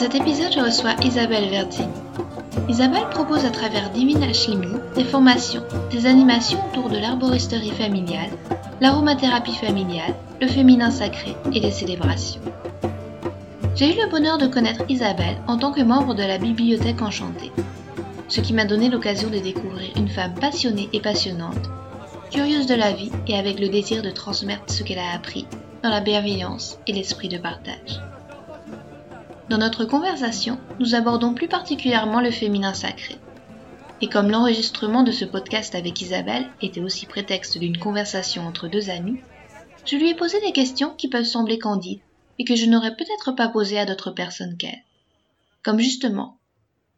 Cet épisode, je reçois Isabelle Verdi. Isabelle propose à travers Divine Ashlimi des formations, des animations autour de l'arboristerie familiale, l'aromathérapie familiale, le féminin sacré et les célébrations. J'ai eu le bonheur de connaître Isabelle en tant que membre de la Bibliothèque Enchantée, ce qui m'a donné l'occasion de découvrir une femme passionnée et passionnante, curieuse de la vie et avec le désir de transmettre ce qu'elle a appris dans la bienveillance et l'esprit de partage. Dans notre conversation, nous abordons plus particulièrement le féminin sacré. Et comme l'enregistrement de ce podcast avec Isabelle était aussi prétexte d'une conversation entre deux amis, je lui ai posé des questions qui peuvent sembler candides et que je n'aurais peut-être pas posées à d'autres personnes qu'elle. Comme justement,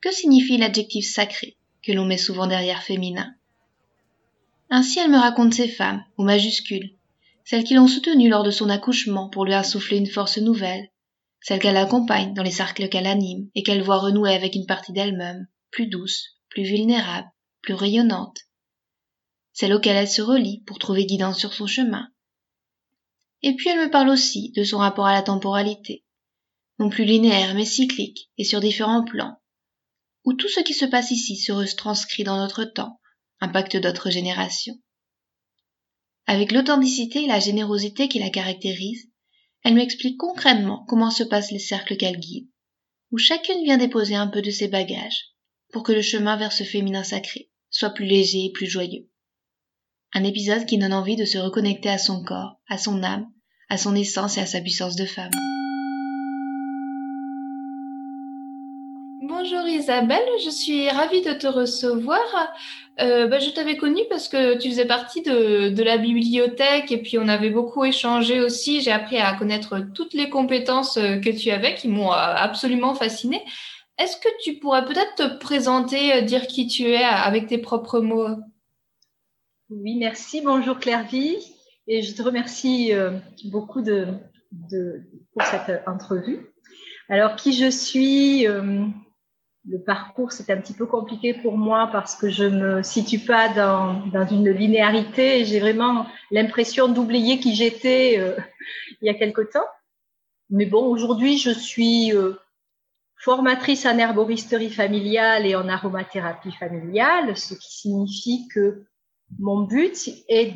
que signifie l'adjectif sacré que l'on met souvent derrière féminin? Ainsi elle me raconte ces femmes, aux majuscules, celles qui l'ont soutenue lors de son accouchement pour lui insouffler une force nouvelle, celle qu'elle accompagne dans les cercles qu'elle anime et qu'elle voit renouer avec une partie d'elle-même, plus douce, plus vulnérable, plus rayonnante, celle auquel elle se relie pour trouver guidance sur son chemin. Et puis elle me parle aussi de son rapport à la temporalité, non plus linéaire mais cyclique et sur différents plans, où tout ce qui se passe ici se retranscrit dans notre temps, impacte d'autres générations. Avec l'authenticité et la générosité qui la caractérisent, elle m'explique concrètement comment se passent les cercles qu'elle guide, où chacune vient déposer un peu de ses bagages, pour que le chemin vers ce féminin sacré soit plus léger et plus joyeux. Un épisode qui donne envie de se reconnecter à son corps, à son âme, à son essence et à sa puissance de femme. Bonjour Isabelle, je suis ravie de te recevoir. Euh, bah, je t'avais connue parce que tu faisais partie de, la bibliothèque et puis on avait beaucoup échangé aussi. J'ai appris à connaître toutes les compétences euh, que tu avais qui m'ont euh, absolument fascinée. Est-ce que tu pourrais peut-être te présenter, dire qui tu es avec tes propres mots? Oui, merci. Bonjour Clairvy. Et je te remercie beaucoup de, pour cette entrevue. Alors, qui je suis le parcours, c'est un petit peu compliqué pour moi parce que je ne me situe pas dans, dans une linéarité j'ai vraiment l'impression d'oublier qui j'étais euh, il y a quelque temps. Mais bon, aujourd'hui, je suis euh, formatrice en herboristerie familiale et en aromathérapie familiale, ce qui signifie que mon but est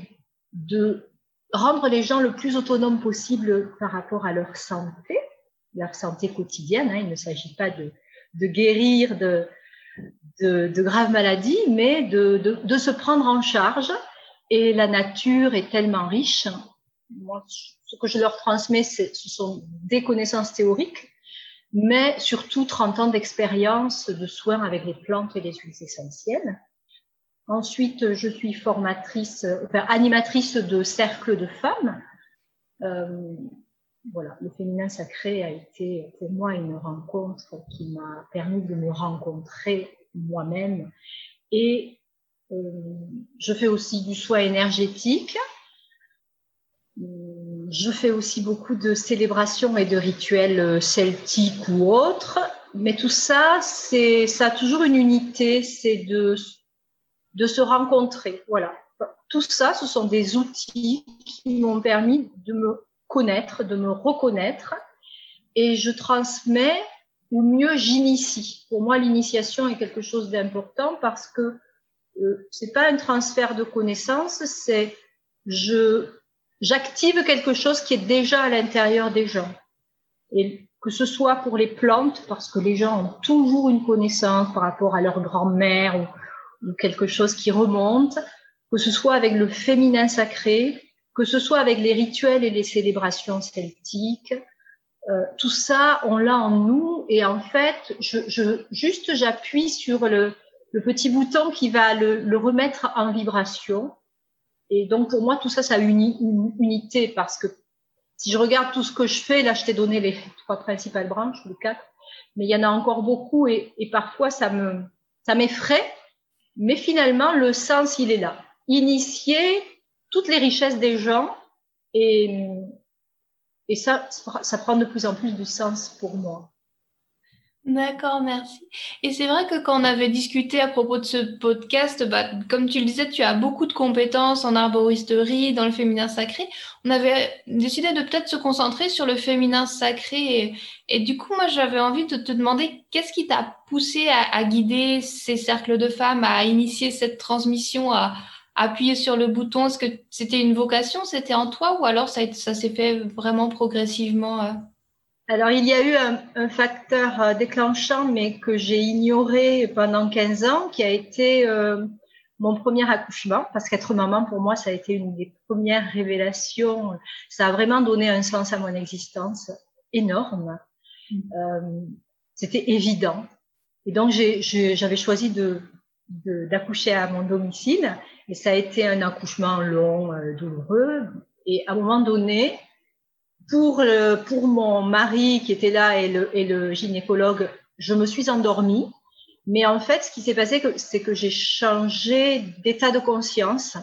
de rendre les gens le plus autonomes possible par rapport à leur santé, leur santé quotidienne. Hein. Il ne s'agit pas de de guérir de, de, graves maladies, mais de, de, se prendre en charge. Et la nature est tellement riche. Moi, ce que je leur transmets, ce sont des connaissances théoriques, mais surtout 30 ans d'expérience de soins avec les plantes et les huiles essentielles. Ensuite, je suis formatrice, enfin, animatrice de cercles de femmes. Euh, voilà, le féminin sacré a été pour moi une rencontre qui m'a permis de me rencontrer moi-même. Et euh, je fais aussi du soin énergétique. Je fais aussi beaucoup de célébrations et de rituels celtiques ou autres. Mais tout ça, c'est, ça a toujours une unité, c'est de, de se rencontrer. Voilà. Tout ça, ce sont des outils qui m'ont permis de me connaître, de me reconnaître, et je transmets ou mieux j'initie. Pour moi, l'initiation est quelque chose d'important parce que euh, c'est pas un transfert de connaissances, c'est je j'active quelque chose qui est déjà à l'intérieur des gens. Et que ce soit pour les plantes, parce que les gens ont toujours une connaissance par rapport à leur grand-mère ou, ou quelque chose qui remonte, que ce soit avec le féminin sacré, que ce soit avec les rituels et les célébrations celtiques, euh, tout ça, on l'a en nous et en fait, je, je juste j'appuie sur le, le, petit bouton qui va le, le, remettre en vibration. Et donc pour moi, tout ça, ça a une, unité parce que si je regarde tout ce que je fais, là, je t'ai donné les trois principales branches, les quatre, mais il y en a encore beaucoup et, et parfois ça me ça m'effraie. Mais finalement, le sens, il est là. Initier toutes les richesses des gens et, et ça, ça prend de plus en plus de sens pour moi. D'accord, merci. Et c'est vrai que quand on avait discuté à propos de ce podcast, bah, comme tu le disais, tu as beaucoup de compétences en arboristerie, dans le féminin sacré. On avait décidé de peut-être se concentrer sur le féminin sacré. Et, du coup, moi, j'avais envie de te demander qu'est-ce qui t'a poussé à, guider ces cercles de femmes, à initier cette transmission, à, appuyer sur le bouton Est-ce que c'était une vocation, c'était en toi, ou alors ça, ça s'est fait vraiment progressivement euh? Alors, il y a eu un, facteur euh, déclenchant, mais que j'ai ignoré pendant 15 ans, qui a été euh, mon premier accouchement, parce qu'être maman, pour moi, ça a été une des premières révélations. Ça a vraiment donné un sens à mon existence énorme. Mm. Euh, C'était évident. Et donc, j'avais choisi de d'accoucher à mon domicile, et ça a été un accouchement long, euh, douloureux. Et à un moment donné, pour, pour mon mari qui était là et le, et le gynécologue, je me suis endormie. Mais en fait, ce qui s'est passé, c'est que j'ai changé d'état de conscience.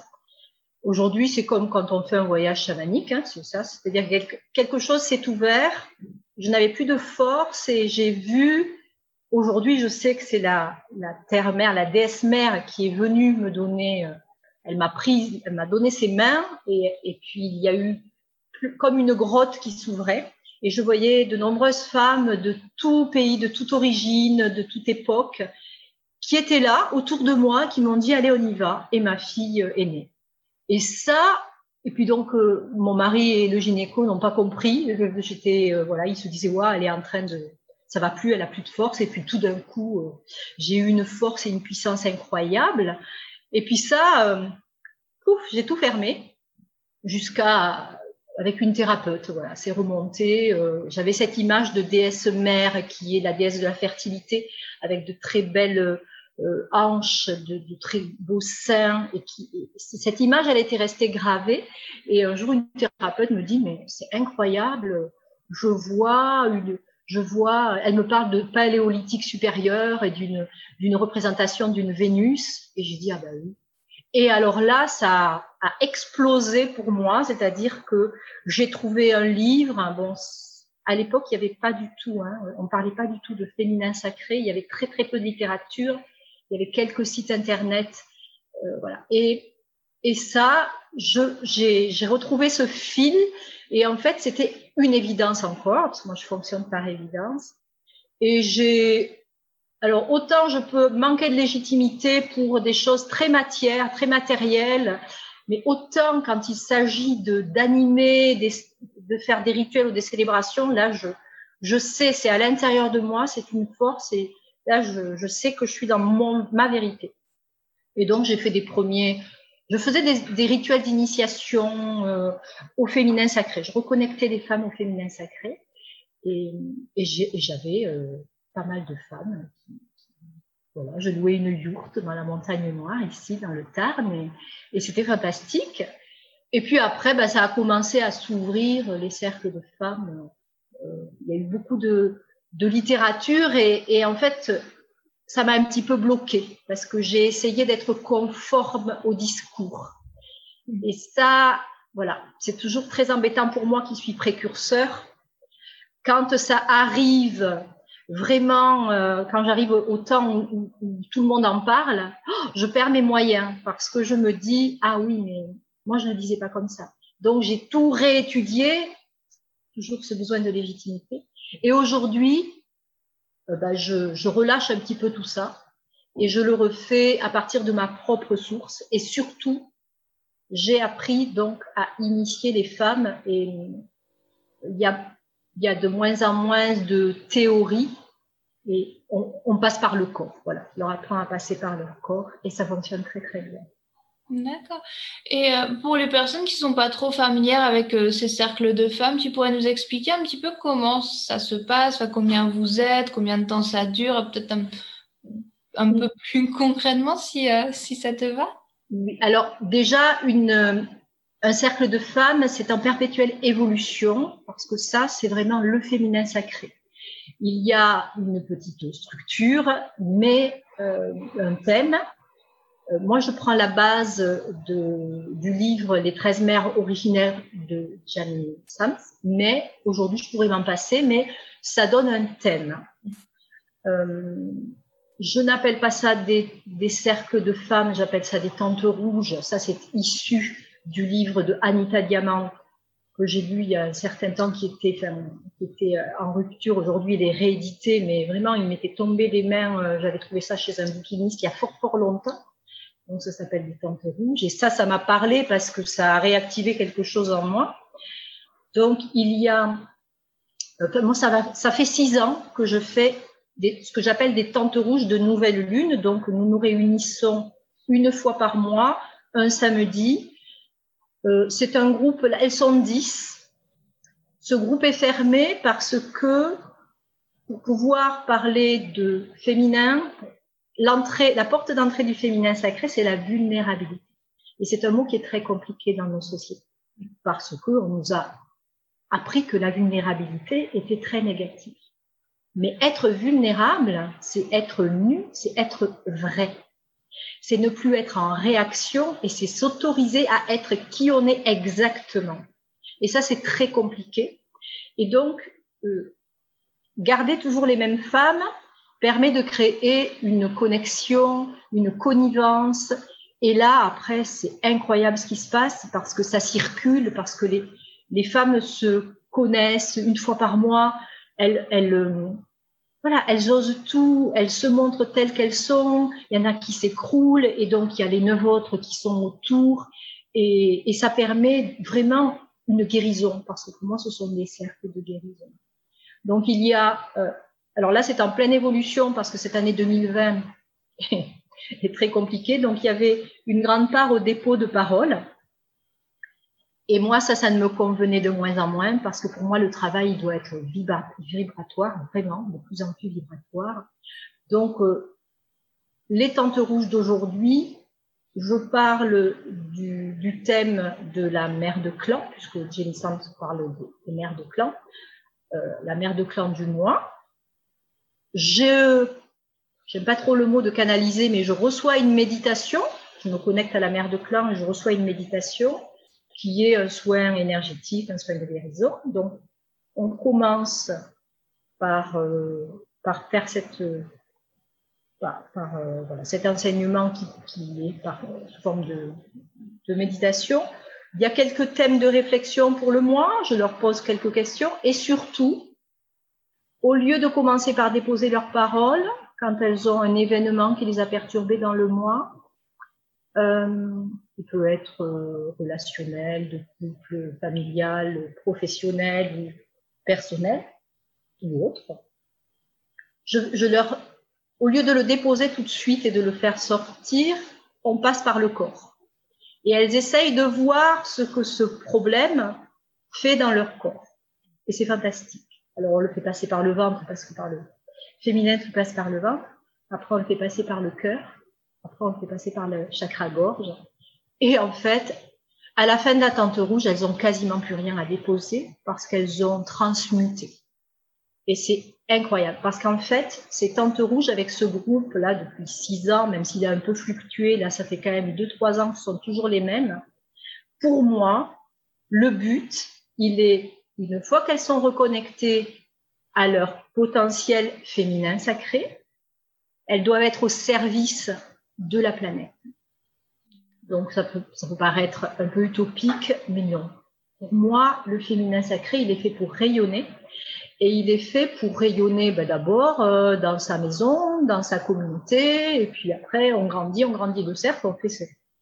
Aujourd'hui, c'est comme quand on fait un voyage chamanique, hein, c'est ça. C'est-à-dire que quelque chose s'est ouvert. Je n'avais plus de force et j'ai vu. Aujourd'hui, je sais que c'est la, la terre-mère, la déesse-mère qui est venue me donner. Euh, elle m'a pris, elle m'a donné ses mains et, puis il y a eu comme une grotte qui s'ouvrait. Et je voyais de nombreuses femmes de tout pays, de toute origine, de toute époque, qui étaient là autour de moi, qui m'ont dit allez on y va. Et ma fille euh, est née. Et ça, et puis donc euh, mon mari et le gynéco n'ont pas compris. J'étais euh, voilà, ils se disaient ouais, elle est en train de, ça va plus, elle a plus de force. Et puis tout d'un coup, j'ai eu une force et une puissance incroyable. Et puis ça, ouf, j'ai tout fermé jusqu'à avec une thérapeute. Voilà, c'est remonté. Euh, J'avais cette image de déesse mère qui est la déesse de la fertilité, avec de très belles euh, hanches, de, très beaux seins. Et cette image, elle était restée gravée. Et un jour, une thérapeute me dit mais c'est incroyable. Je vois une, je vois. Elle me parle de paléolithique supérieur et d'une représentation d'une Vénus. Et j'ai dit ah ben oui. Et alors là, ça a explosé pour moi, c'est-à-dire que j'ai trouvé un livre. Bon, à l'époque, il n'y avait pas du tout, hein, on parlait pas du tout de féminin sacré. Il y avait très très peu de littérature. Il y avait quelques sites internet, euh, voilà. Et et ça, j'ai retrouvé ce fil. Et en fait, c'était une évidence encore, parce que moi, je fonctionne par évidence. Et j'ai alors, autant je peux manquer de légitimité pour des choses très matières, très matérielles, mais autant quand il s'agit de d'animer, de faire des rituels ou des célébrations, là, je, je sais, c'est à l'intérieur de moi, c'est une force, et là, je, je sais que je suis dans mon, ma vérité. Et donc, j'ai fait des premiers, je faisais des, rituels d'initiation euh, au féminin sacré. Je reconnectais les femmes au féminin sacré, et, j'avais euh, pas mal de femmes. voilà, je louais une yourte dans la montagne noire, ici, dans le Tarn, et, c'était fantastique. Et puis après, ben, ça a commencé à s'ouvrir, les cercles de femmes. Euh, il y a eu beaucoup de, littérature, et en fait, ça m'a un petit peu bloqué parce que j'ai essayé d'être conforme au discours. Et ça, voilà, c'est toujours très embêtant pour moi qui suis précurseur. Quand ça arrive vraiment, euh, quand j'arrive au, temps où, tout le monde en parle, oh, je perds mes moyens parce que je me dis, ah oui, mais moi, je ne disais pas comme ça. Donc, j'ai tout réétudié, toujours ce besoin de légitimité. Et aujourd'hui, bah, je, je relâche un petit peu tout ça et je le refais à partir de ma propre source. Et surtout, j'ai appris donc à initier les femmes et il y a y a de moins en moins de théorie et on, passe par le corps. Voilà, on leur apprend à passer par le corps et ça fonctionne très très bien. D'accord. Et euh, pour les personnes qui sont pas trop familières avec euh, ces cercles de femmes, tu pourrais nous expliquer un petit peu comment ça se passe, combien vous êtes, combien de temps ça dure, peut-être un, peu plus concrètement si, euh, si ça te va? Alors déjà, une, un cercle de femmes, c'est en perpétuelle évolution, parce que ça, c'est vraiment le féminin sacré. il y a une petite structure, mais euh, un thème. Euh, moi, je prends la base de, du livre Les 13 mères originaires de Jamie Sams, mais aujourd'hui, je pourrais m'en passer, mais ça donne un thème. Euh, je n'appelle pas ça des, des, cercles de femmes, j'appelle ça des tentes rouges. Ça, c'est issu du livre de Anita Diamant que j'ai lu il y a un certain temps qui était, qui était euh, en rupture. Aujourd'hui, il est réédité, mais vraiment, il m'était tombé des mains. J'avais trouvé ça chez un bouquiniste il y a fort, fort longtemps. Donc, ça s'appelle des tentes rouges. Et ça, ça m'a parlé parce que ça a réactivé quelque chose en moi. Donc, il y a, euh, moi, ça, va, ça fait six ans que je fais des, ce que j'appelle des tentes rouges de nouvelle lune. Donc, nous nous réunissons une fois par mois, un samedi, euh, c'est un groupe, elles sont dix. Ce groupe est fermé parce que pour pouvoir parler de féminin, l'entrée, la porte d'entrée du féminin sacré, c'est la vulnérabilité. Et c'est un mot qui est très compliqué dans nos sociétés parce que on nous a appris que la vulnérabilité était très négative. Mais être vulnérable, c'est être nu, c'est être vrai c'est ne plus être en réaction et c'est s'autoriser à être qui on est exactement. Et ça, c'est très compliqué. Et donc, euh, garder toujours les mêmes femmes permet de créer une connexion, une connivence. Et là, après, c'est incroyable ce qui se passe parce que ça circule, parce que les, les femmes se connaissent une fois par mois. Elles, euh, voilà, elles osent tout, elles se montrent telles qu'elles sont. Il y en a qui s'écroulent et donc il y a les neuf autres qui sont autour et, et ça permet vraiment une guérison parce que pour moi ce sont des cercles de guérison. Donc il y a, euh, alors là c'est en pleine évolution parce que cette année 2020 est très compliquée. Donc il y avait une grande part au dépôt de parole et moi, ça, ça ne me convenait de moins en moins parce que pour moi, le travail il doit être vibratoire, vraiment, de plus en plus vibratoire. Donc, euh, les tentes rouges d'aujourd'hui, je parle du, du, thème de la mère de clan, puisque Jenny Sands parle des mères de clan, euh, la mère de clan du mois. Je, j'aime pas trop le mot de canaliser, mais je reçois une méditation. Je me connecte à la mère de clan et je reçois une méditation qui est un soin énergétique, un soin de guérison. Donc, on commence par, euh, par faire cette, par, par euh, voilà, cet enseignement qui, qui est par sous forme de, de méditation. Il y a quelques thèmes de réflexion pour le mois. Je leur pose quelques questions et surtout, au lieu de commencer par déposer leurs paroles, quand elles ont un événement qui les a perturbées dans le mois, euh, il peut être euh, relationnel, de couple, familial, professionnel ou personnel ou autre. Je, je, leur, au lieu de le déposer tout de suite et de le faire sortir, on passe par le corps. Et elles essayent de voir ce que ce problème fait dans leur corps. Et c'est fantastique. Alors on le fait passer par le ventre parce que par le féminin qui passe par le ventre. Après on le fait passer par le cœur. Après on le fait passer par le chakra gorge. Et en fait, à la fin de la tente rouge, elles ont quasiment plus rien à déposer parce qu'elles ont transmuté. Et c'est incroyable parce qu'en fait, ces tentes rouges avec ce groupe-là depuis six ans, même s'il a un peu fluctué, là, ça fait quand même deux, trois ans que ce sont toujours les mêmes. Pour moi, le but, il est, une fois qu'elles sont reconnectées à leur potentiel féminin sacré, elles doivent être au service de la planète. Donc ça peut, ça peut paraître un peu utopique, mais non. Pour moi, le féminin sacré, il est fait pour rayonner. Et il est fait pour rayonner ben, d'abord euh, dans sa maison, dans sa communauté, et puis après on grandit, on grandit de cercle, on fait,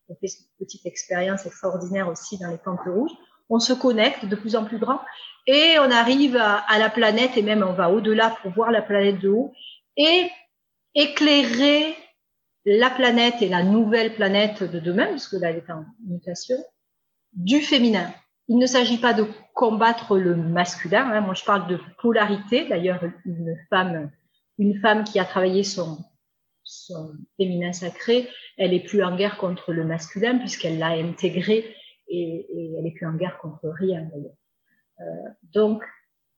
on fait cette petite expérience extraordinaire aussi dans les temples rouges. On se connecte de plus en plus grand et on arrive à, la planète et même on va au-delà pour voir la planète de haut et éclairer la planète et la nouvelle planète de demain, puisque là elle est en mutation, du féminin. Il ne s'agit pas de combattre le masculin. Hein. Moi, je parle de polarité. D'ailleurs, une femme, une femme qui a travaillé son, son féminin sacré, elle est plus en guerre contre le masculin puisqu'elle l'a intégré et, elle est plus en guerre contre rien. Euh, donc,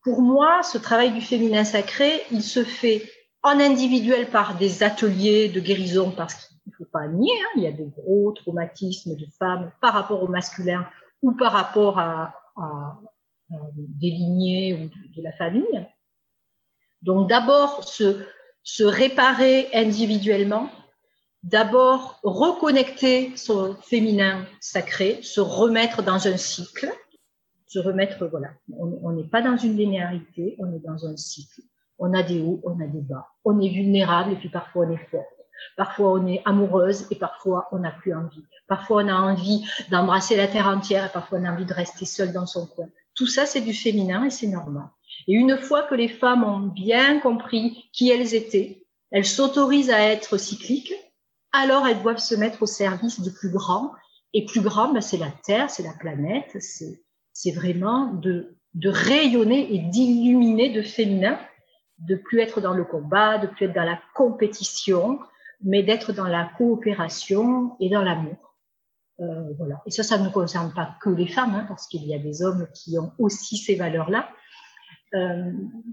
pour moi, ce travail du féminin sacré, il se fait en individuel par des ateliers de guérison, parce qu'il ne faut pas nier, hein, il y a des gros traumatismes de femmes par rapport au masculin ou par rapport à, des lignées ou de la famille. Donc d'abord se réparer individuellement, d'abord reconnecter son féminin sacré, se remettre dans un cycle, se remettre, voilà, on n'est pas dans une linéarité, on est dans un cycle. On a des hauts, on a des bas. On est vulnérable et puis parfois on est forte. Parfois on est amoureuse et parfois on n'a plus envie. Parfois on a envie d'embrasser la terre entière et parfois on a envie de rester seule dans son coin. Tout ça c'est du féminin et c'est normal. Et une fois que les femmes ont bien compris qui elles étaient, elles s'autorisent à être cycliques, alors elles doivent se mettre au service du plus grand. Et plus grand, ben, c'est la Terre, c'est la planète, c'est vraiment de, de rayonner et d'illuminer de féminin, de plus être dans le combat, de plus être dans la compétition, mais d'être dans la coopération et dans l'amour. Euh, voilà. Et ça, ça ne concerne pas que les femmes, hein, parce qu'il y a des hommes qui ont aussi ces valeurs-là. Euh,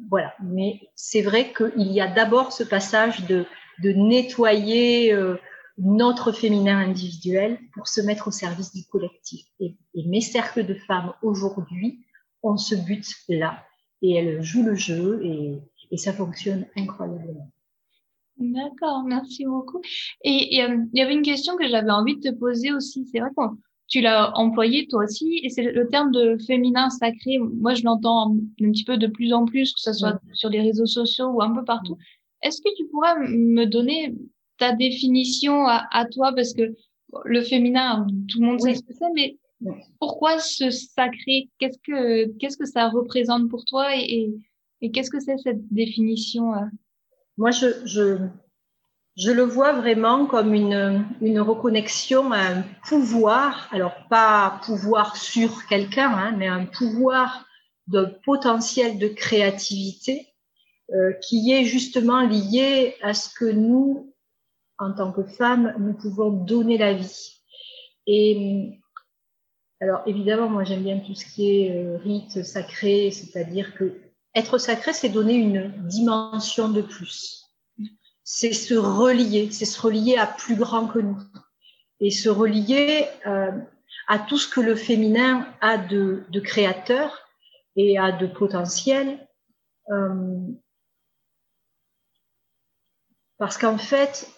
voilà. Mais c'est vrai qu'il y a d'abord ce passage de, de nettoyer euh, notre féminin individuel pour se mettre au service du collectif. Et, mes cercles de femmes aujourd'hui ont ce but-là. Et elles jouent le jeu et, et ça fonctionne incroyablement. D'accord, merci beaucoup. Et euh, il y avait une question que j'avais envie de te poser aussi. C'est vrai que tu l'as employé toi aussi, et c'est le terme de féminin sacré. Moi, je l'entends un petit peu de plus en plus, que ce soit sur les réseaux sociaux ou un peu partout. Est-ce que tu pourrais me donner ta définition à, toi Parce que le féminin, tout le monde sait ce que c'est, mais pourquoi ce sacré Qu'est-ce que qu'est-ce que ça représente pour toi et, et, qu'est-ce que c'est cette définition euh? Moi, je, je, je, le vois vraiment comme une, une reconnexion à un pouvoir, alors pas pouvoir sur quelqu'un, hein, mais un pouvoir de potentiel de créativité euh, qui est justement lié à ce que nous, en tant que femmes, nous pouvons donner la vie. Et alors évidemment, moi j'aime bien tout ce qui est euh, rite sacré, c'est-à-dire que être sacré, c'est donner une dimension de plus. C'est se relier, c'est se relier à plus grand que nous. Et se relier euh, à tout ce que le féminin a de, créateur et a de potentiel. Euh, parce qu'en fait,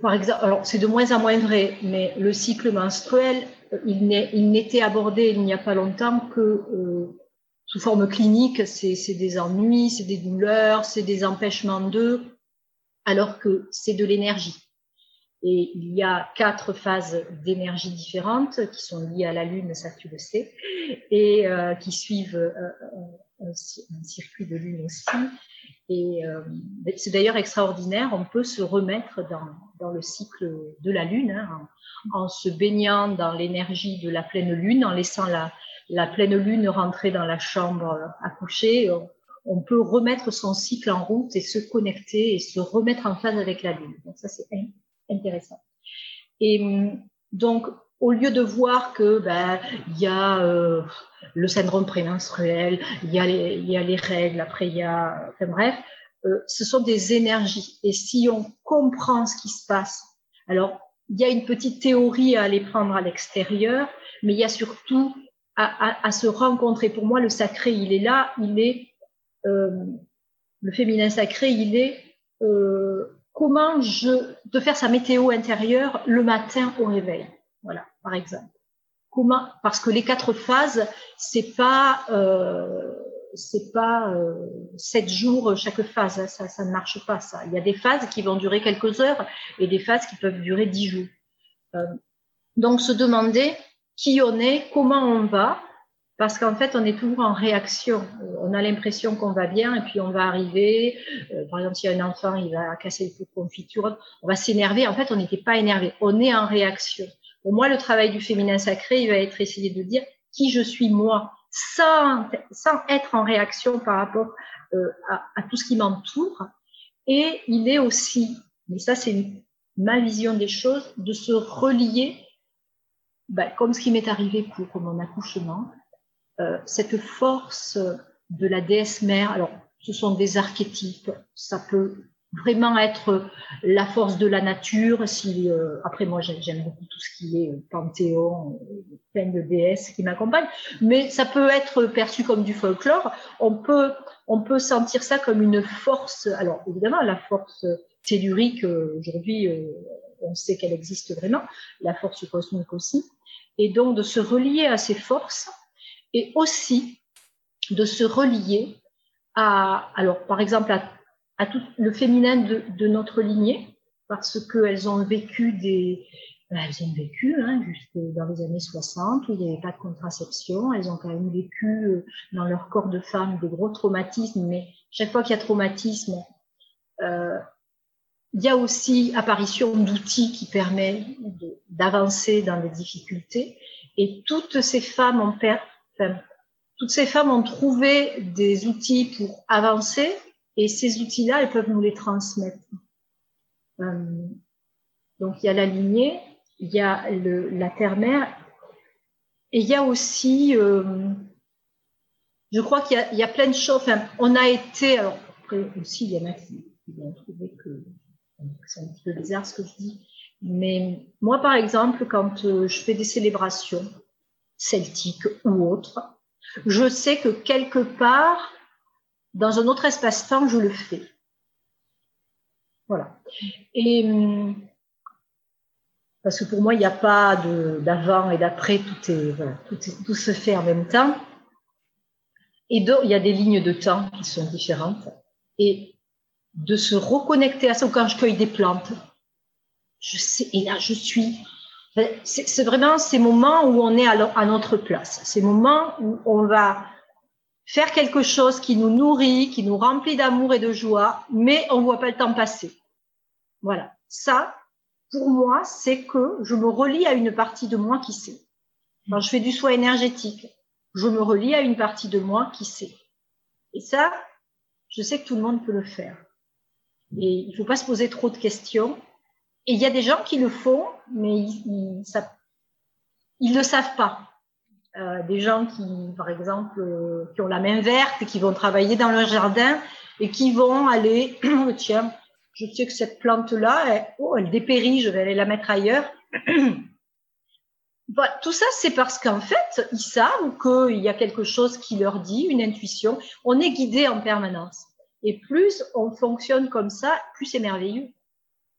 par exemple, alors c'est de moins en moins vrai, mais le cycle menstruel, euh, il n'était abordé il n'y a pas longtemps que euh, sous forme clinique, c'est des ennuis, c'est des douleurs, c'est des empêchements d'eux, alors que c'est de l'énergie. Et il y a quatre phases d'énergie différentes qui sont liées à la Lune, ça tu le sais, et euh, qui suivent euh, un, un, circuit de Lune aussi. Et euh, c'est d'ailleurs extraordinaire, on peut se remettre dans, dans le cycle de la Lune hein, en, se baignant dans l'énergie de la pleine Lune, en laissant la, pleine Lune rentrer dans la chambre à coucher. On, on peut remettre son cycle en route et se connecter et se remettre en phase avec la Lune. Donc ça, c'est intéressant. Et donc, au lieu de voir que ben il y a euh, le syndrome prémenstruel, il y a les il y a les règles, après il y a enfin bref, euh, ce sont des énergies et si on comprend ce qui se passe, alors il y a une petite théorie à aller prendre à l'extérieur, mais il y a surtout à, à, à, se rencontrer. Pour moi, le sacré, il est là, il est euh, le féminin sacré, il est euh, comment je de faire sa météo intérieure le matin au réveil. Voilà, par exemple. Parce que les quatre phases, c'est pas euh, c'est pas euh, sept jours chaque phase, hein, ça, ça ne marche pas ça. Il y a des phases qui vont durer quelques heures et des phases qui peuvent durer dix jours. Euh, donc se demander qui on est, comment on va, parce qu'en fait, on est toujours en réaction. On a l'impression qu'on va bien et puis on va arriver. Euh, par exemple, s'il y a un enfant, il va casser le pot de confiture, on va s'énerver. En fait, on n'était pas énervé. On est en réaction. Pour moi, le travail du féminin sacré, il va être essayer de dire qui je suis moi, sans, sans être en réaction par rapport euh, à, tout ce qui m'entoure. Et il est aussi, mais ça c'est ma vision des choses, de se relier, ben, comme ce qui m'est arrivé pour mon accouchement, euh, cette force de la déesse mère. Alors, ce sont des archétypes. Ça peut vraiment être la force de la nature. Euh, après moi j'aime beaucoup tout ce qui est panthéon, plein de déesses qui m'accompagnent, mais ça peut être perçu comme du folklore. On peut on peut sentir ça comme une force. Alors évidemment la force tellurique aujourd'hui on sait qu'elle existe vraiment, la force cosmique aussi, et donc de se relier à ces forces et aussi de se relier à, alors par exemple, à, tout le féminin de, notre lignée, parce qu'elles ont vécu des, ben, elles ont vécu hein, jusque dans les années 60 où il n'y avait pas de contraception. Elles ont quand même vécu euh, dans leur corps de femme des gros traumatismes, mais chaque fois qu'il y a traumatisme, euh, il y a aussi apparition d'outils qui permettent d'avancer dans les difficultés. Et toutes ces femmes ont, enfin, toutes ces femmes ont trouvé des outils pour avancer et ces outils-là, elles peuvent nous les transmettre. Euh, donc il y a la lignée, il y a la terre-mère et il y a aussi, euh, je crois qu'il y, y, a plein de choses. Enfin, on a été, alors après aussi il y en a qui, qui vont trouver que c'est un petit peu bizarre ce que je dis, mais moi par exemple, quand euh, je fais des célébrations celtiques ou autres, je sais que quelque part, dans un autre espace-temps, je le fais. Voilà. Et parce que pour moi, il n'y a pas d'avant et d'après, tout, se fait en même temps. Et donc, il y a des lignes de temps qui sont différentes. Et de se reconnecter à ça, quand je cueille des plantes, je sais, et là, je suis c'est vraiment ces moments où on est à, notre place, ces moments où on va faire quelque chose qui nous nourrit, qui nous remplit d'amour et de joie, mais on ne voit pas le temps passer. Voilà. Ça, pour moi, c'est que je me relie à une partie de moi qui sait. Quand je fais du soin énergétique, je me relie à une partie de moi qui sait. Et ça, je sais que tout le monde peut le faire. Et il ne faut pas se poser trop de questions. Et il y a des gens qui le font, mais ils ne le savent pas. Euh, des gens qui, par exemple, euh, qui ont la main verte et qui vont travailler dans leur jardin et qui vont aller, tiens, je sais que cette plante-là, elle, oh, elle dépérit, je vais aller la mettre ailleurs. voilà, tout ça, c'est parce qu'en fait, ils savent qu'il y a quelque chose qui leur dit, une intuition. On est guidé en permanence. Et plus on fonctionne comme ça, plus c'est merveilleux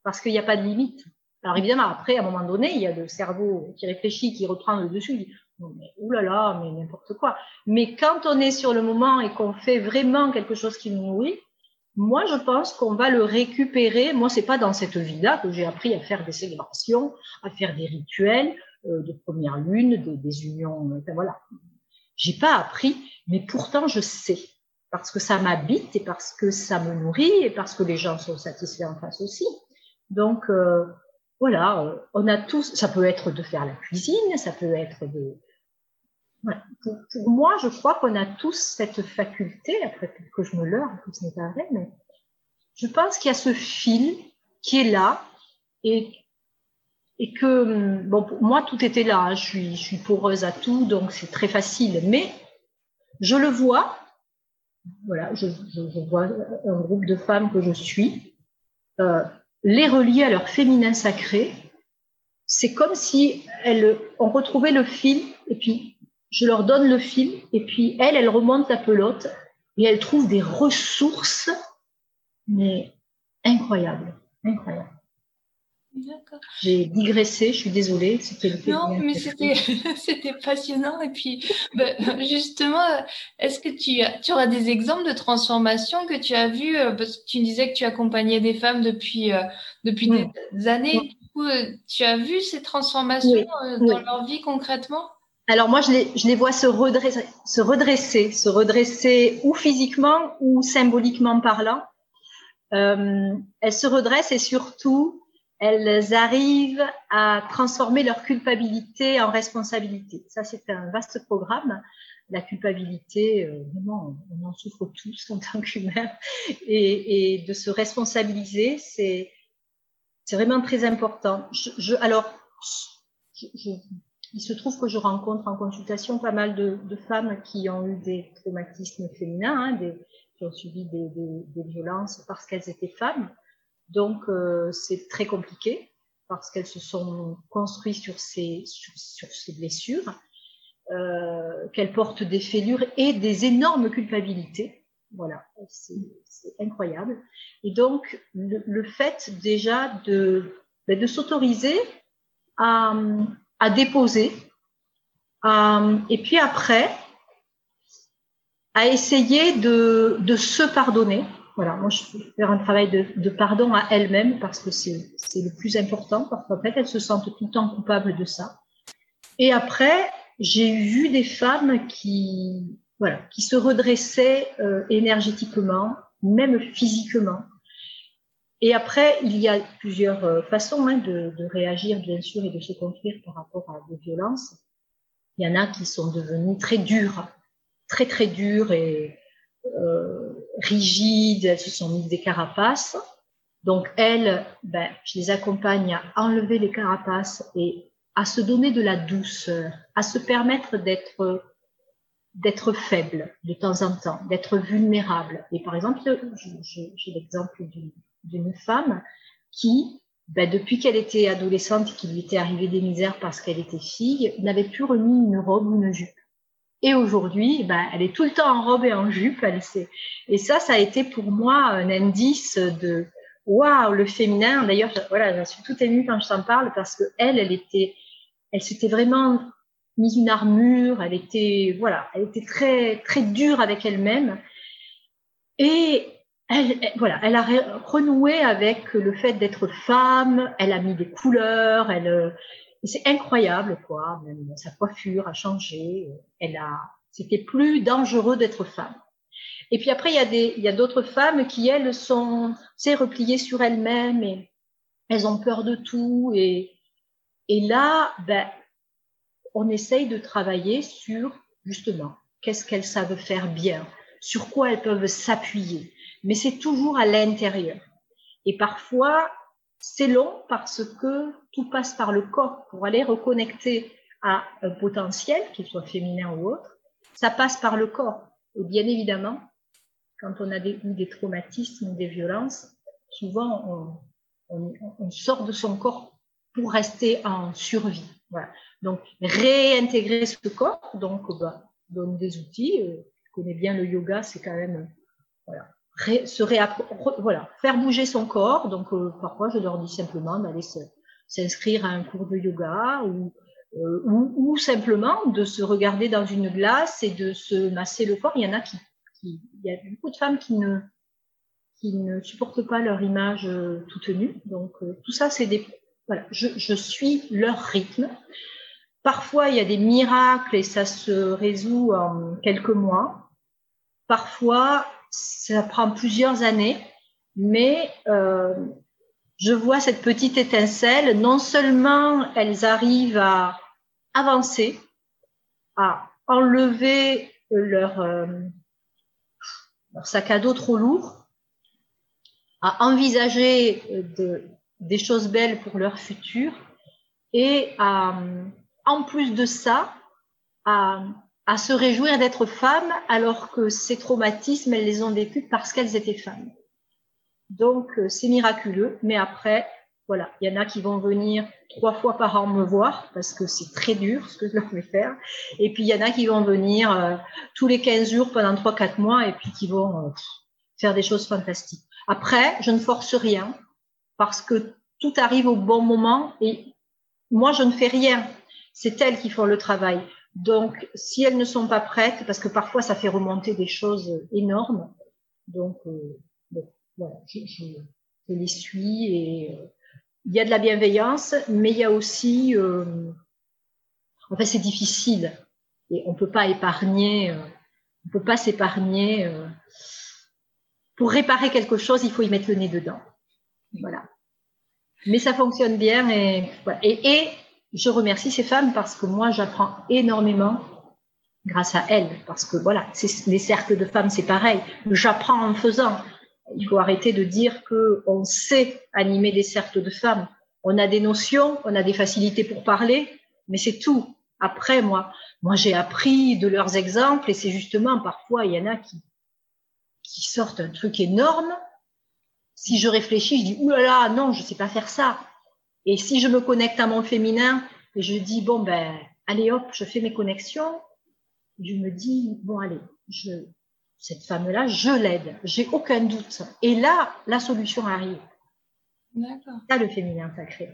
parce qu'il n'y a pas de limite. Alors évidemment, après, à un moment donné, il y a le cerveau qui réfléchit, qui reprend le dessus, mais oulala, mais n'importe quoi. Mais quand on est sur le moment et qu'on fait vraiment quelque chose qui nous nourrit, moi, je pense qu'on va le récupérer. Moi, c'est pas dans cette vie-là que j'ai appris à faire des célébrations, à faire des rituels euh, de première lune, des, des unions. Enfin, voilà. J'ai pas appris, mais pourtant, je sais parce que ça m'habite et parce que ça me nourrit et parce que les gens sont satisfaits en face aussi. Donc euh, voilà, euh, on a tous, ça peut être de faire la cuisine, ça peut être de... Pour, moi, je crois qu'on a tous cette faculté, après que je me leurre, ce n'est pas vrai, mais je pense qu'il y a ce fil qui est là et, et que, bon, pour moi, tout était là, je, suis, poreuse à tout, donc c'est très facile, mais je le vois, voilà, je, vois un groupe de femmes que je suis, euh, les relier à leur féminin sacré, c'est comme si elles ont retrouvé le fil, et puis je leur donne le fil, et puis elles, elles remontent la pelote, et elles trouvent des ressources, mais incroyables, incroyables. J'ai digressé, je suis désolée. Non, mais c'était passionnant. Et puis, bah, justement, est-ce que tu, tu auras des exemples de transformations que tu as vues euh, Parce que tu disais que tu accompagnais des femmes depuis, euh, depuis des années. Du coup, euh, tu as vu ces transformations dans leur vie concrètement? Alors moi, je les, je les vois se redresser, se redresser, se redresser ou physiquement ou symboliquement parlant. Euh, elles se redressent et surtout, elles arrivent à transformer leur culpabilité en responsabilité. Ça, c'est un vaste programme. La culpabilité, euh, vraiment, on en souffre tous en tant qu'humain. Et, et, de se responsabiliser, c'est, vraiment très important. Je, je alors, je, il se trouve que je rencontre en consultation pas mal de, femmes qui ont eu des traumatismes féminins, hein, qui ont subi des, violences parce qu'elles étaient femmes. Donc, euh, c'est très compliqué parce qu'elles se sont construites sur ces, sur ces blessures, euh, qu'elles portent des fêlures et des énormes culpabilités. Voilà, c'est incroyable. Et donc, le, le fait déjà de, ben, de s'autoriser à, à déposer. Euh, et puis après, à essayer de, de se pardonner. Voilà, moi je peux faire un travail de, de pardon à elle-même parce que c'est le plus important. Parce qu'en fait, elles se sentent tout le temps coupables de ça. Et après, j'ai vu des femmes qui, voilà, qui se redressaient euh, énergétiquement, même physiquement. Et après, il y a plusieurs euh, façons hein, de, de, réagir, bien sûr, et de se construire par rapport à des violences. Il y en a qui sont devenues très dures, très très dures et euh, rigides. Elles se sont mises des carapaces. Donc elles, ben, je les accompagne à enlever les carapaces et à se donner de la douceur, à se permettre d'être d'être faible de temps en temps, d'être vulnérable. Et par exemple, j'ai l'exemple d'une d'une femme qui, ben, depuis qu'elle était adolescente et qu'il lui était arrivé des misères parce qu'elle était fille, n'avait plus remis une robe ou une jupe. Et aujourd'hui, ben, elle est tout le temps en robe et en jupe. Elle. Et ça, ça a été pour moi un indice de waouh, le féminin. D'ailleurs, voilà, je suis toute émue quand je t'en parle parce que elle, elle était, elle s'était vraiment mise une armure. Elle était, voilà, elle était très, très dure avec elle-même. Et elle, voilà, elle a renoué avec le fait d'être femme, elle a mis des couleurs, elle, euh, c'est incroyable, quoi. Même sa coiffure a changé, elle a, c'était plus dangereux d'être femme. Et puis après, il y a des, il y a d'autres femmes qui, elles, sont, c'est repliées sur elles-mêmes et elles ont peur de tout et, et là, ben, on essaye de travailler sur, justement, qu'est-ce qu'elles savent faire bien, sur quoi elles peuvent s'appuyer mais c'est toujours à l'intérieur. Et parfois, c'est long parce que tout passe par le corps pour aller reconnecter à un potentiel, qu'il soit féminin ou autre. Ça passe par le corps. Et bien évidemment, quand on a des, des traumatismes des violences, souvent on, on, sort de son corps pour rester en survie. Voilà. Donc réintégrer ce corps, donc bah, donne des outils. Euh, je connais bien le yoga, c'est quand même voilà, se voilà, faire bouger son corps. Donc, euh, parfois, je leur dis simplement d'aller s'inscrire à un cours de yoga ou, euh, ou, ou, simplement de se regarder dans une glace et de se masser le corps. Il y en a qui, il y a beaucoup de femmes qui ne, qui ne supportent pas leur image euh, toute nue. Donc, tout ça, c'est des, voilà, je suis leur rythme. Parfois, il y a des miracles et ça se résout en quelques mois. Parfois, ça prend plusieurs années, mais euh, je vois cette petite étincelle. Non seulement elles arrivent à avancer, à enlever leur, euh, leur sac à dos trop lourd, à envisager de, des choses belles pour leur futur et à, en plus de ça, à à se réjouir d'être femme alors que ces traumatismes, elles les ont vécus parce qu'elles étaient femmes. Donc, euh, c'est miraculeux. Mais après, voilà, il y en a qui vont venir trois fois par an me voir parce que c'est très dur ce que je leur fais faire. Et puis, il y en a qui vont venir euh, tous les 15 jours pendant trois, quatre mois et puis qui vont euh, faire des choses fantastiques. Après, je ne force rien parce que tout arrive au bon moment et moi, je ne fais rien. C'est elles qui font le travail. Donc, si elles ne sont pas prêtes, parce que parfois ça fait remonter des choses énormes, donc euh, bon, voilà, je, je, je, les suis et euh, il y a de la bienveillance, mais il y a aussi, euh, en fait, c'est difficile et on peut pas épargner, euh, on peut pas s'épargner. Euh, pour réparer quelque chose, il faut y mettre le nez dedans. Voilà. Mais ça fonctionne bien et, et, et je remercie ces femmes parce que moi, j'apprends énormément grâce à elles. Parce que voilà, les cercles de femmes, c'est pareil. J'apprends en faisant. Il faut arrêter de dire que on sait animer des cercles de femmes. On a des notions, on a des facilités pour parler, mais c'est tout. Après, moi, moi j'ai appris de leurs exemples et c'est justement parfois il y en a qui sortent un truc énorme. Si je réfléchis, je dis oulala, là non, je sais pas faire ça. Et si je me connecte à mon féminin et je dis bon ben allez hop, je fais mes connexions, je me dis bon allez, je cette femme-là, je l'aide, j'ai aucun doute. Et là, la solution arrive. D'accord. Ça le féminin sacré.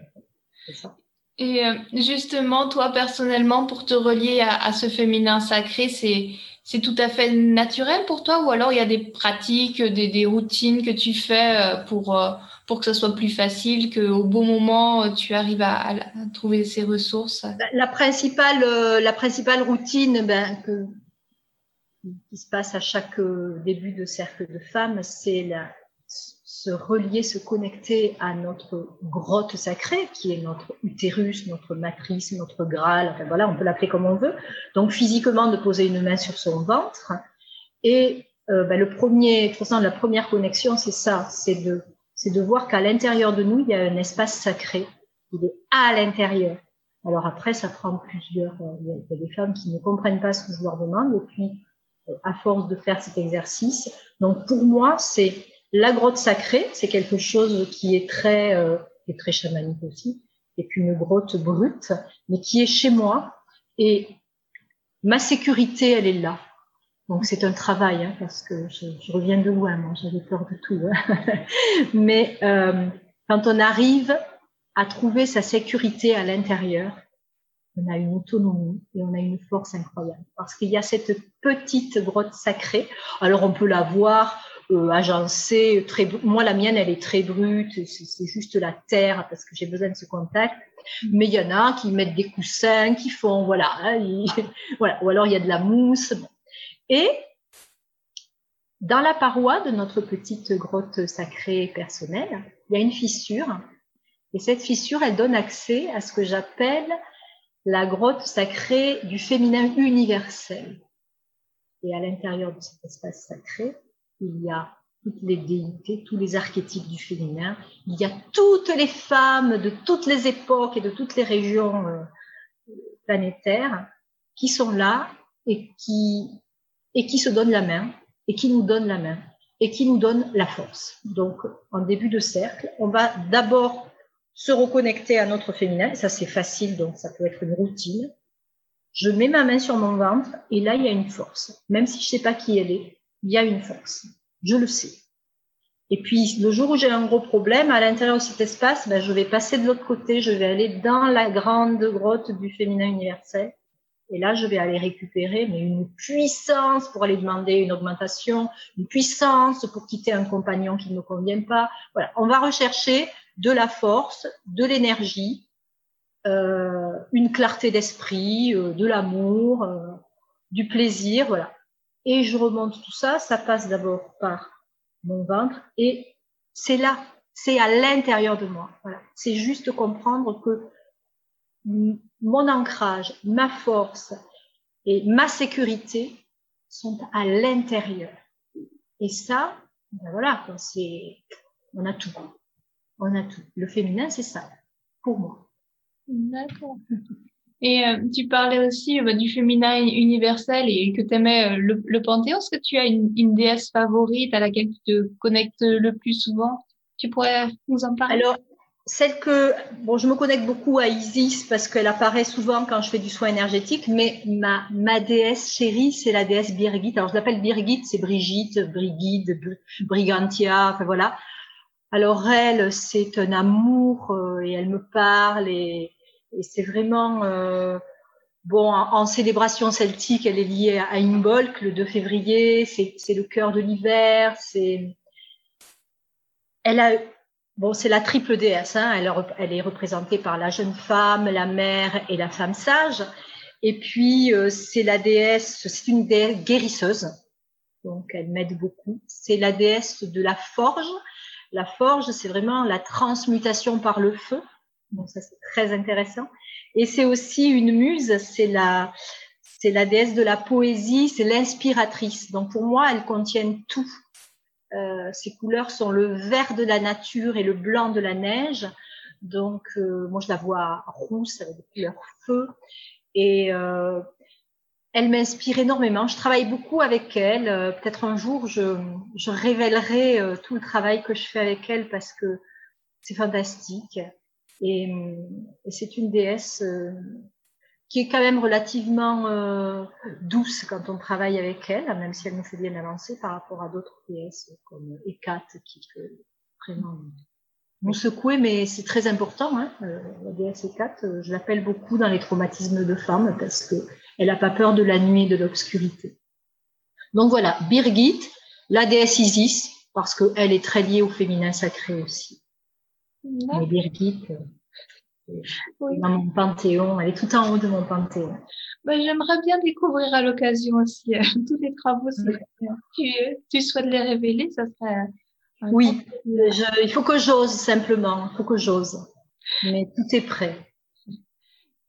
C'est ça. Et euh, justement, toi personnellement, pour te relier à, ce féminin sacré, c'est c'est tout à fait naturel pour toi ou alors il y a des pratiques, des, des routines que tu fais euh, pour euh, pour que ce soit plus facile, qu'au bon moment tu arrives à, trouver ces ressources. La principale la principale routine ben, que, qui se passe à chaque début de cercle de femmes, c'est se relier, se connecter à notre grotte sacrée, qui est notre utérus, notre matrice, notre graal, enfin voilà, on peut l'appeler comme on veut. Donc physiquement, de poser une main sur son ventre. Et euh, ben, le premier, de toute façon, la première connexion, c'est ça, c'est de, c'est de voir qu'à l'intérieur de nous, il y a un espace sacré. Il est à l'intérieur. Alors après, ça prend plusieurs. Euh, il y a des femmes qui ne comprennent pas ce que je leur demande, et puis euh, à force de faire cet exercice. Donc pour moi, c'est la grotte sacrée, c'est quelque chose qui est très, euh, très chamanique aussi, et puis une grotte brute, mais qui est chez moi. Et ma sécurité, elle est là. Donc c'est un travail, hein, parce que je, je, reviens de loin, moi j'avais peur de tout. Hein. mais euh, quand on arrive à trouver sa sécurité à l'intérieur, on a une autonomie et on a une force incroyable. Parce qu'il y a cette petite grotte sacrée. Alors on peut la voir euh, agencée. Très, moi, la mienne, elle est très brute. C'est juste la terre parce que j'ai besoin de ce contact. Mais il y en a qui mettent des coussins, qui font, voilà, hein, voilà. Ou alors il y a de la mousse. Et dans la paroi de notre petite grotte sacrée personnelle, il y a une fissure. Et cette fissure, elle donne accès à ce que j'appelle la grotte sacrée du féminin universel. Et à l'intérieur de cet espace sacré, il y a toutes les déités, tous les archétypes du féminin, il y a toutes les femmes de toutes les époques et de toutes les régions euh, planétaires qui sont là et qui, et qui se donnent la main, et qui nous donnent la main, et qui nous donnent la force. Donc, en début de cercle, on va d'abord se reconnecter à notre féminin, ça c'est facile, donc ça peut être une routine. Je mets ma main sur mon ventre, et là, il y a une force. Même si je sais pas qui elle est, il y a une force. Je le sais. Et puis, le jour où j'ai un gros problème, à l'intérieur de cet espace, ben, je vais passer de l'autre côté, je vais aller dans la grande grotte du féminin universel. Et là, je vais aller récupérer mais une puissance pour aller demander une augmentation, une puissance pour quitter un compagnon qui ne me convient pas. Voilà, on va rechercher de la force, de l'énergie, euh, une clarté d'esprit, euh, de l'amour, euh, du plaisir. Voilà et je remonte tout ça. Ça passe d'abord par mon ventre et c'est là, c'est à l'intérieur de moi. Voilà. C'est juste comprendre que mon ancrage, ma force et ma sécurité sont à l'intérieur. Et ça, ben voilà, c'est, on a tout. On a tout. Le féminin, c'est ça, pour moi. D'accord. Et euh, tu parlais aussi euh, du féminin universel et que tu aimais euh, le, le, Panthéon. Est-ce que tu as une, une, déesse favorite à laquelle tu te connectes le plus souvent? Tu pourrais nous en parler? Alors, celle que bon, je me connecte beaucoup à Isis parce qu'elle apparaît souvent quand je fais du soin énergétique, mais ma, ma déesse chérie, c'est la déesse Birgit. Alors, je l'appelle Birgit, c'est Brigitte, Brigide, Brigantia, enfin voilà. Alors, elle, c'est un amour et elle me parle et et c'est vraiment euh, bon en, célébration celtique, elle est liée à Imbolc le 2 février. C'est le cœur de l'hiver. C'est elle a bon c'est la triple déesse. Hein, elle, est représentée par la jeune femme, la mère et la femme sage. Et puis euh, c'est la déesse, c'est une déesse guérisseuse. Donc elle m'aide beaucoup. C'est la déesse de la forge. La forge, c'est vraiment la transmutation par le feu. Donc ça c'est très intéressant. Et c'est aussi une muse, c'est la, c'est la déesse de la poésie, c'est l'inspiratrice. Donc pour moi, elles contiennent tout. Euh, ces couleurs sont le vert de la nature et le blanc de la neige. Donc euh, moi je la vois rousse avec des couleurs feu. Et euh, elle m'inspire énormément. Je travaille beaucoup avec elle. Peut-être un jour, je, révélerai tout le travail que je fais avec elle parce que c'est fantastique. Et c'est une déesse qui est quand même relativement euh, douce quand on travaille avec elle, même si elle nous fait bien avancer par rapport à d'autres pièces comme Ekat qui peut vraiment nous secouer, mais c'est très important. Hein, euh, la déesse Ekat, euh, je l'appelle beaucoup dans les traumatismes de femmes parce que elle n'a pas peur de la nuit et de l'obscurité. Donc voilà, Birgit, la déesse Isis, parce qu'elle est très liée au féminin sacré aussi. Mais Birgit, dans mon panthéon, elle est tout en haut de mon panthéon. Bah, J'aimerais bien découvrir à l'occasion aussi euh, tous les travaux. tu, tu souhaites les révéler, ça serait. Oui, il faut que j'ose simplement, il faut que j'ose. Mais tout est prêt.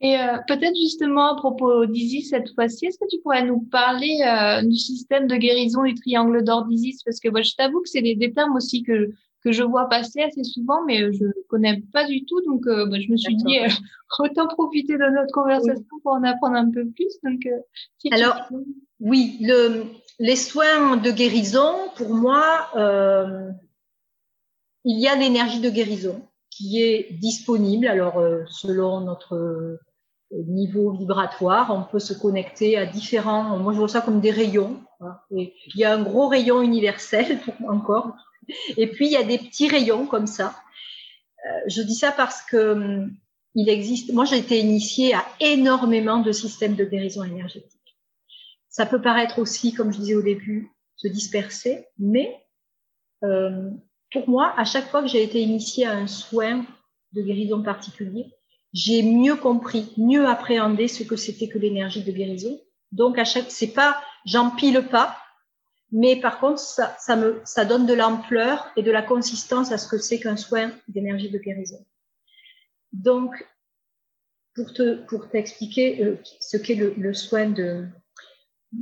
Et euh, peut-être justement à propos d'Isis cette fois-ci, est-ce que tu pourrais nous parler euh, du système de guérison du triangle d'or d'Isis? Parce que moi, je t'avoue que c'est des, des, termes aussi que que je vois passer assez souvent, mais euh, je connais pas du tout. Donc, euh, bah, je me suis dit, euh, autant profiter de notre conversation pour en apprendre un peu plus. Donc, Alors, oui, le, les soins de guérison, pour moi, il y a l'énergie de guérison qui est disponible. Alors, selon notre niveau vibratoire, on peut se connecter à différents. Moi, je vois ça comme des rayons. Hein, et il y a un gros rayon universel pour encore et puis, il y a des petits rayons comme ça. Euh, je dis ça parce que hum, il existe. Moi, j'ai été initiée à énormément de systèmes de guérison énergétique. Ça peut paraître aussi, comme je disais au début, se disperser, mais euh, pour moi, à chaque fois que j'ai été initiée à un soin de guérison particulier, j'ai mieux compris, mieux appréhendé ce que c'était que l'énergie de guérison. Donc, à chaque, c'est pas, j'empile pas, mais par contre, ça, me, ça donne de l'ampleur et de la consistance à ce que c'est qu'un soin d'énergie de guérison. Donc, pour te, pour t'expliquer euh, ce qu'est le, le, soin de,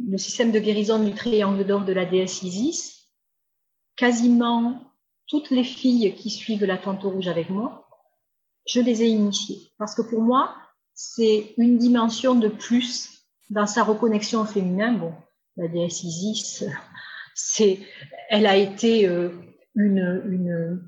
le système de guérison du triangle d'or de la déesse Isis, quasiment toutes les filles qui suivent la tente rouge avec moi, je les ai initiées. Parce que pour moi, c'est une dimension de plus dans sa reconnexion au féminin. Bon, la déesse Isis, c'est, elle a été euh, une, une,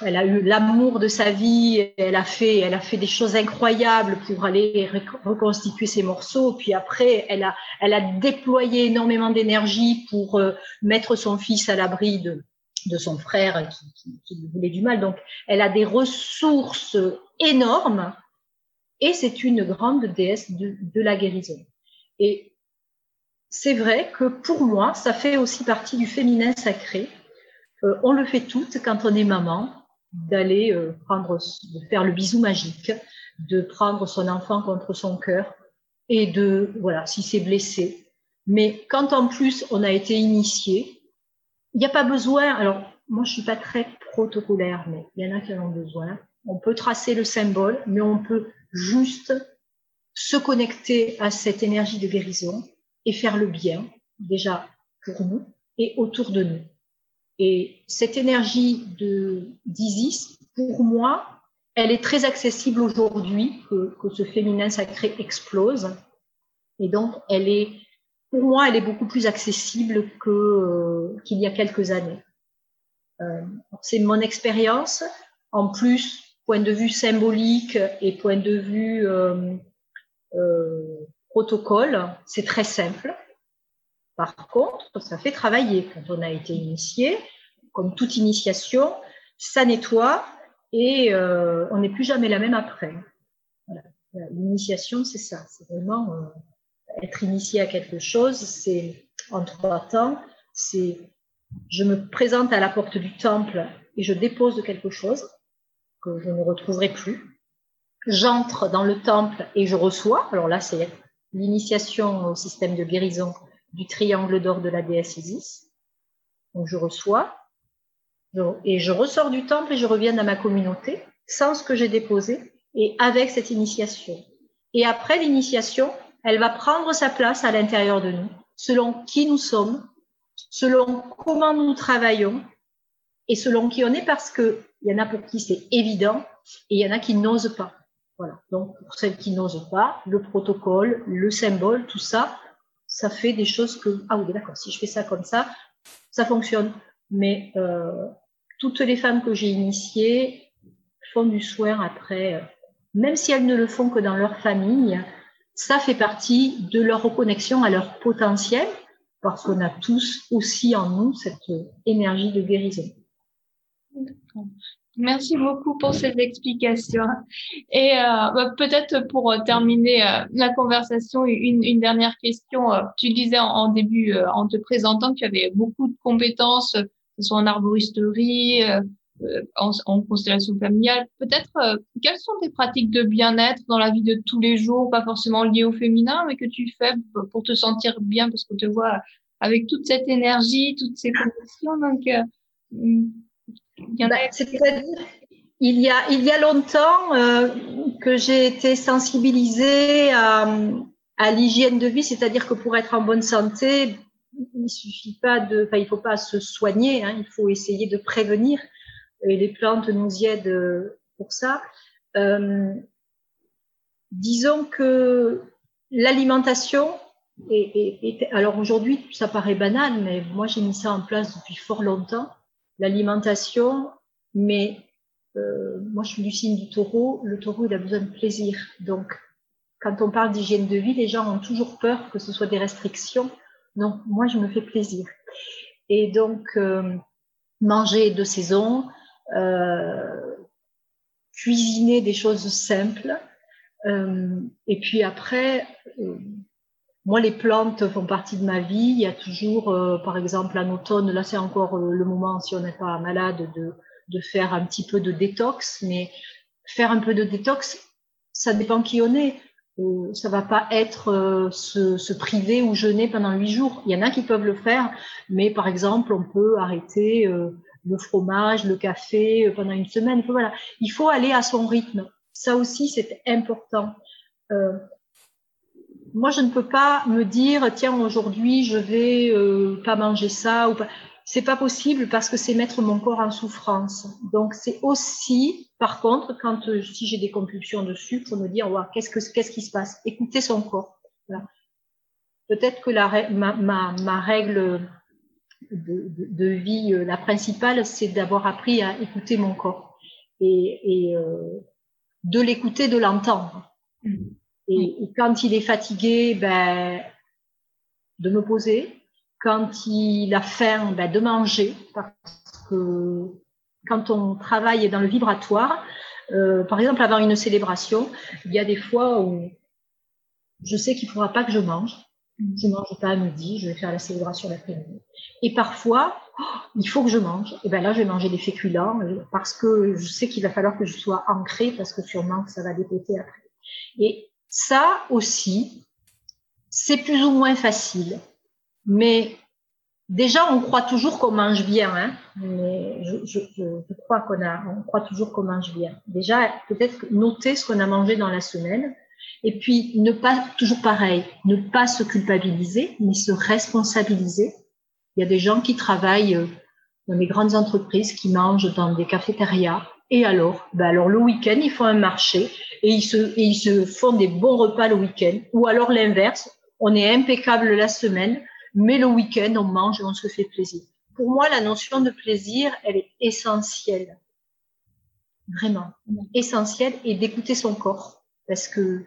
elle a eu l'amour de sa vie, elle a fait, elle a fait des choses incroyables pour aller reconstituer ses morceaux. Puis après, elle a, elle a déployé énormément d'énergie pour euh, mettre son fils à l'abri de, de son frère qui, lui voulait du mal. Donc, elle a des ressources énormes et c'est une grande déesse de, de la guérison. Et c'est vrai que pour moi, ça fait aussi partie du féminin sacré. Euh, on le fait toutes quand on est maman, d'aller euh, prendre, de faire le bisou magique, de prendre son enfant contre son cœur et de, voilà, si c'est blessé. Mais quand en plus on a été initié, il n'y a pas besoin, alors moi je suis pas très protocolaire, mais il y en a qui en ont besoin. On peut tracer le symbole, mais on peut juste se connecter à cette énergie de guérison et faire le bien, déjà pour nous et autour de nous. Et cette énergie d'Isis, pour moi, elle est très accessible aujourd'hui que, que, ce féminin sacré explose. Et donc, elle est, pour moi, elle est beaucoup plus accessible que euh, qu'il y a quelques années. Euh, c'est mon expérience. En plus, point de vue symbolique et point de vue euh, euh protocole, c'est très simple. Par contre, ça fait travailler. Quand on a été initié, comme toute initiation, ça nettoie et euh, on n'est plus jamais la même après. L'initiation, c'est ça. C'est vraiment euh, être initié à quelque chose. C'est en trois temps. C'est je me présente à la porte du temple et je dépose quelque chose que je ne retrouverai plus. J'entre dans le temple et je reçois. Alors là, c'est l'initiation au système de guérison du triangle d'or de la déesse Isis. Donc je reçois et je ressors du temple et je reviens dans ma communauté sans ce que j'ai déposé et avec cette initiation. Et après l'initiation, elle va prendre sa place à l'intérieur de nous, selon qui nous sommes, selon comment nous travaillons et selon qui on est, parce que il y en a pour qui c'est évident et il y en a qui n'osent pas. Voilà. Donc, pour celles qui n'osent pas, le protocole, le symbole, tout ça, ça fait des choses que, ah oui, d'accord, si je fais ça comme ça, ça fonctionne. Mais euh, toutes les femmes que j'ai initiées font du soin après, même si elles ne le font que dans leur famille, ça fait partie de leur reconnexion à leur potentiel, parce qu'on a tous aussi en nous cette énergie de guérison. Merci beaucoup pour ces explications. Et euh, bah, peut-être pour euh, terminer euh, la conversation, une, une, dernière question. Tu disais en, début, en te présentant, que tu avais beaucoup de compétences, que ce soit en arboristerie, en, en, constellation familiale. Peut-être, quelles sont tes pratiques de bien-être dans la vie de tous les jours, pas forcément liées au féminin, mais que tu fais pour te sentir bien, parce qu'on te voit avec toute cette énergie, toutes ces connexions. Donc, bah, c'est-à-dire, il y a, il y a longtemps euh, que j'ai été sensibilisée à, à l'hygiène de vie, c'est-à-dire que pour être en bonne santé, il suffit pas de, enfin, il faut pas se soigner, hein, il faut essayer de prévenir. Et les plantes nous y aident pour ça. Euh, disons que l'alimentation est, alors aujourd'hui, ça paraît banal, mais moi j'ai mis ça en place depuis fort longtemps l'alimentation, mais euh, moi je suis du signe du taureau, le taureau il a besoin de plaisir. Donc quand on parle d'hygiène de vie, les gens ont toujours peur que ce soit des restrictions. Donc moi je me fais plaisir. Et donc euh, manger de saison, euh, cuisiner des choses simples. Euh, et puis après, euh, moi, les plantes font partie de ma vie. Il y a toujours, euh, par exemple, en automne, là c'est encore euh, le moment, si on n'est pas malade, de, faire un petit peu de détox. Mais faire un peu de détox, ça dépend qui on est. Euh, ça va pas être euh, se, priver ou jeûner pendant huit jours. Il y en a qui peuvent le faire, mais par exemple, on peut arrêter le fromage, le café pendant une semaine. Il faut aller à son rythme. Ça aussi, c'est important. Moi, je ne peux pas me dire, tiens, aujourd'hui, je vais euh, pas manger ça ou pas. C'est pas possible parce que c'est mettre mon corps en souffrance. Donc, c'est aussi, par contre, quand euh, si j'ai des compulsions de sucre, me dire, ouais, qu'est-ce que qu'est-ce qui se passe? Écouter son corps. Peut-être que la, ma, ma, règle de, vie, euh, la principale, c'est d'avoir appris à écouter mon corps et, et euh, de l'écouter, de l'entendre. Et, et, quand il est fatigué, ben, de me poser. Quand il a faim, ben, de manger. Parce que quand on travaille dans le vibratoire, euh, par exemple avant une célébration, il y a des fois où je sais qu'il ne faudra pas que je mange. Je ne mange pas à midi, je vais faire la célébration l'après-midi. Et parfois, oh, il faut que je mange. Et ben là, je vais manger des féculents euh, parce que je sais qu'il va falloir que je sois ancrée parce que sûrement ça va dépoter après. Et ça aussi, c'est plus ou moins facile. Mais déjà, on croit toujours qu'on mange bien. Hein, mais je, je, je crois qu'on a, on croit toujours qu'on mange bien. Déjà, peut-être noter ce qu'on a mangé dans la semaine. Et puis, ne pas, toujours pareil, ne pas se culpabiliser, mais se responsabiliser. Il y a des gens qui travaillent euh, dans des grandes entreprises, qui mangent dans des cafétérias. Et alors, ben alors le week-end, ils font un marché et ils se, et ils se font des bons repas le week-end. Ou alors l'inverse, on est impeccable la semaine, mais le week-end, on mange et on se fait plaisir. Pour moi, la notion de plaisir, elle est essentielle. Vraiment, essentielle et d'écouter son corps parce que,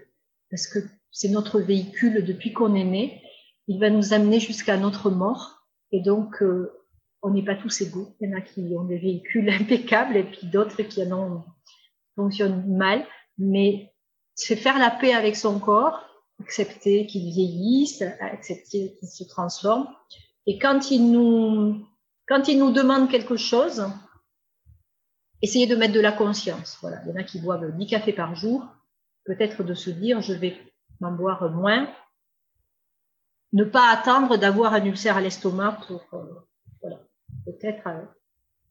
parce que c'est notre véhicule depuis qu'on est né. Il va nous amener jusqu'à notre mort et donc, euh, on n'est pas tous égaux. Il y en a qui ont des véhicules impeccables et puis d'autres qui en ont, fonctionnent mal mais c'est faire la paix avec son corps, accepter qu'il vieillisse, accepter qu'il se transforme. Et quand il nous, quand il nous demande quelque chose, essayer de mettre de la conscience. Voilà. Il y en a qui boivent 10 cafés par jour. Peut-être de se dire, je vais m'en boire moins. Ne pas attendre d'avoir un ulcère à l'estomac pour, euh, voilà. Peut-être, euh,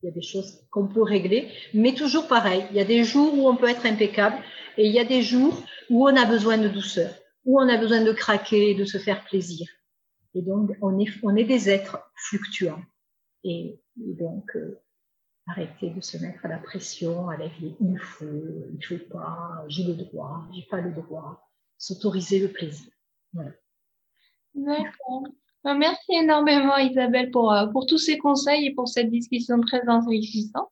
il y a des choses qu'on peut régler, mais toujours pareil. Il y a des jours où on peut être impeccable et il y a des jours où on a besoin de douceur, où on a besoin de craquer, de se faire plaisir. Et donc, on est, des êtres fluctuants. Et, donc, euh, arrêter de se mettre à la pression, la vie, il faut, il faut pas, j'ai le droit, j'ai pas le droit, s'autoriser le plaisir. Voilà. D'accord. Euh, merci énormément Isabelle pour, euh, pour tous ces conseils et pour cette discussion très enrichissante.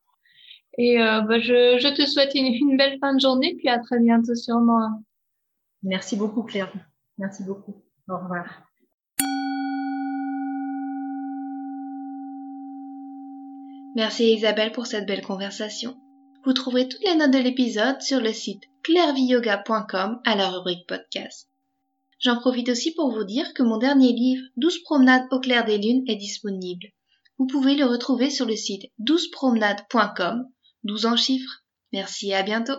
Et euh, bah, je, je, te souhaite une, une, belle fin de journée, puis à très bientôt sûrement. Merci beaucoup Claire. Merci beaucoup. Au revoir. Merci Isabelle pour cette belle conversation. Vous trouverez toutes les notes de l'épisode sur le site clairviyoga.com à la rubrique podcast. J'en profite aussi pour vous dire que mon dernier livre 12 promenades au clair des lunes est disponible. Vous pouvez le retrouver sur le site 12promenades.com, 12 en chiffres. Merci et à bientôt.